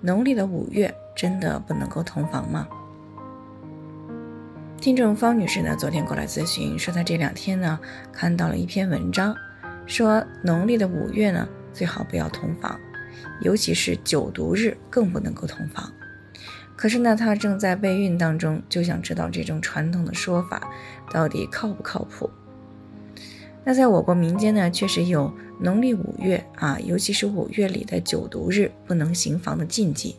农历的五月真的不能够同房吗？听众方女士呢，昨天过来咨询，说她这两天呢看到了一篇文章，说农历的五月呢最好不要同房，尤其是九毒日更不能够同房。可是呢，她正在备孕当中，就想知道这种传统的说法到底靠不靠谱。那在我国民间呢，确实有。农历五月啊，尤其是五月里的九毒日，不能行房的禁忌。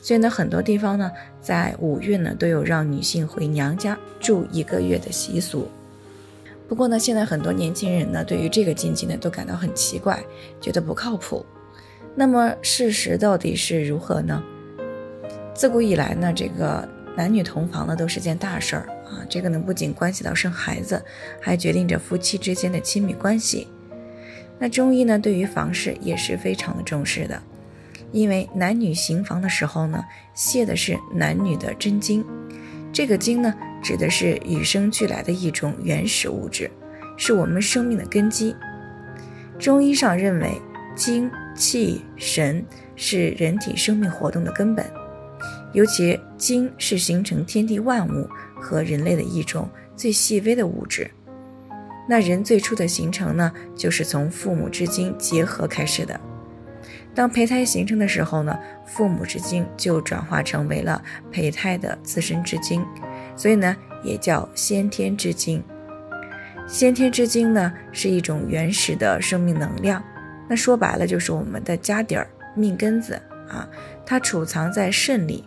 所以呢，很多地方呢，在五月呢，都有让女性回娘家住一个月的习俗。不过呢，现在很多年轻人呢，对于这个禁忌呢，都感到很奇怪，觉得不靠谱。那么事实到底是如何呢？自古以来呢，这个男女同房呢，都是件大事儿啊。这个呢，不仅关系到生孩子，还决定着夫妻之间的亲密关系。那中医呢，对于房事也是非常的重视的，因为男女行房的时候呢，泄的是男女的真精，这个精呢，指的是与生俱来的一种原始物质，是我们生命的根基。中医上认为，精气神是人体生命活动的根本，尤其精是形成天地万物和人类的一种最细微的物质。那人最初的形成呢，就是从父母之精结合开始的。当胚胎形成的时候呢，父母之精就转化成为了胚胎的自身之精，所以呢，也叫先天之精。先天之精呢，是一种原始的生命能量。那说白了，就是我们的家底儿、命根子啊，它储藏在肾里。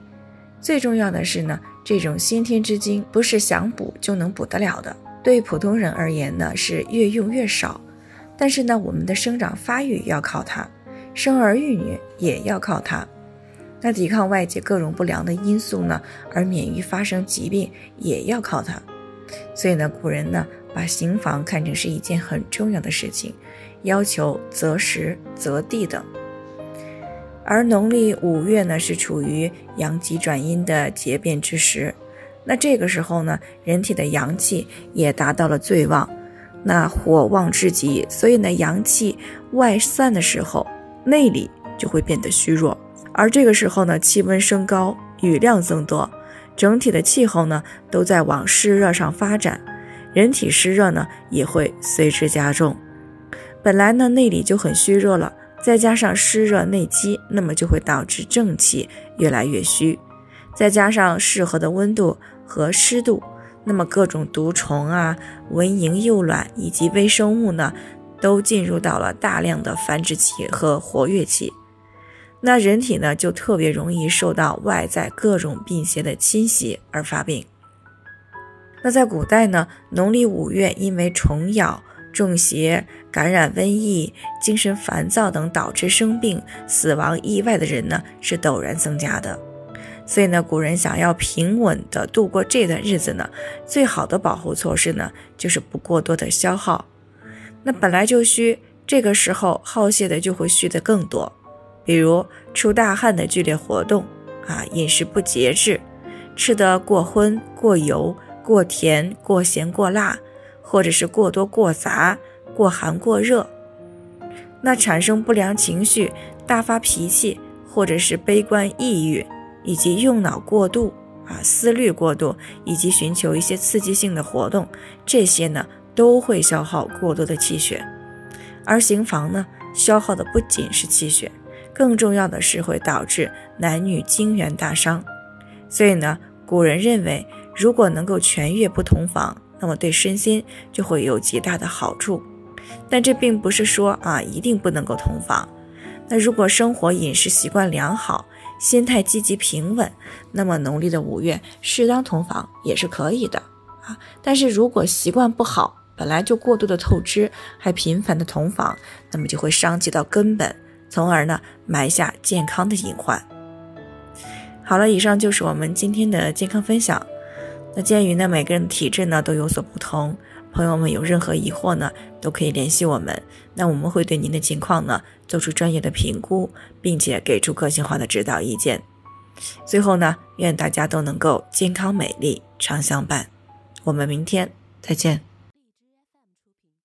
最重要的是呢，这种先天之精不是想补就能补得了的。对普通人而言呢，是越用越少，但是呢，我们的生长发育要靠它，生儿育女也要靠它，那抵抗外界各种不良的因素呢，而免于发生疾病也要靠它。所以呢，古人呢，把行房看成是一件很重要的事情，要求择时择地等。而农历五月呢，是处于阳极转阴的结变之时。那这个时候呢，人体的阳气也达到了最旺，那火旺至极，所以呢，阳气外散的时候，内里就会变得虚弱。而这个时候呢，气温升高，雨量增多，整体的气候呢都在往湿热上发展，人体湿热呢也会随之加重。本来呢内里就很虚弱了，再加上湿热内积，那么就会导致正气越来越虚。再加上适合的温度和湿度，那么各种毒虫啊、蚊蝇、幼卵以及微生物呢，都进入到了大量的繁殖期和活跃期。那人体呢，就特别容易受到外在各种病邪的侵袭而发病。那在古代呢，农历五月，因为虫咬、中邪、感染瘟疫、精神烦躁等导致生病、死亡、意外的人呢，是陡然增加的。所以呢，古人想要平稳的度过这段日子呢，最好的保护措施呢，就是不过多的消耗。那本来就虚，这个时候耗泄的就会虚的更多。比如出大汗的剧烈活动啊，饮食不节制，吃得过荤、过油、过甜、过咸、过辣，或者是过多、过杂、过寒、过热，那产生不良情绪，大发脾气，或者是悲观抑郁。以及用脑过度啊，思虑过度，以及寻求一些刺激性的活动，这些呢都会消耗过多的气血。而行房呢，消耗的不仅是气血，更重要的是会导致男女精元大伤。所以呢，古人认为，如果能够全月不同房，那么对身心就会有极大的好处。但这并不是说啊，一定不能够同房。那如果生活饮食习惯良好，心态积极平稳，那么农历的五月适当同房也是可以的啊。但是如果习惯不好，本来就过度的透支，还频繁的同房，那么就会伤及到根本，从而呢埋下健康的隐患。好了，以上就是我们今天的健康分享。那鉴于呢每个人的体质呢都有所不同，朋友们有任何疑惑呢都可以联系我们，那我们会对您的情况呢做出专业的评估，并且给出个性化的指导意见。最后呢，愿大家都能够健康美丽常相伴。我们明天再见。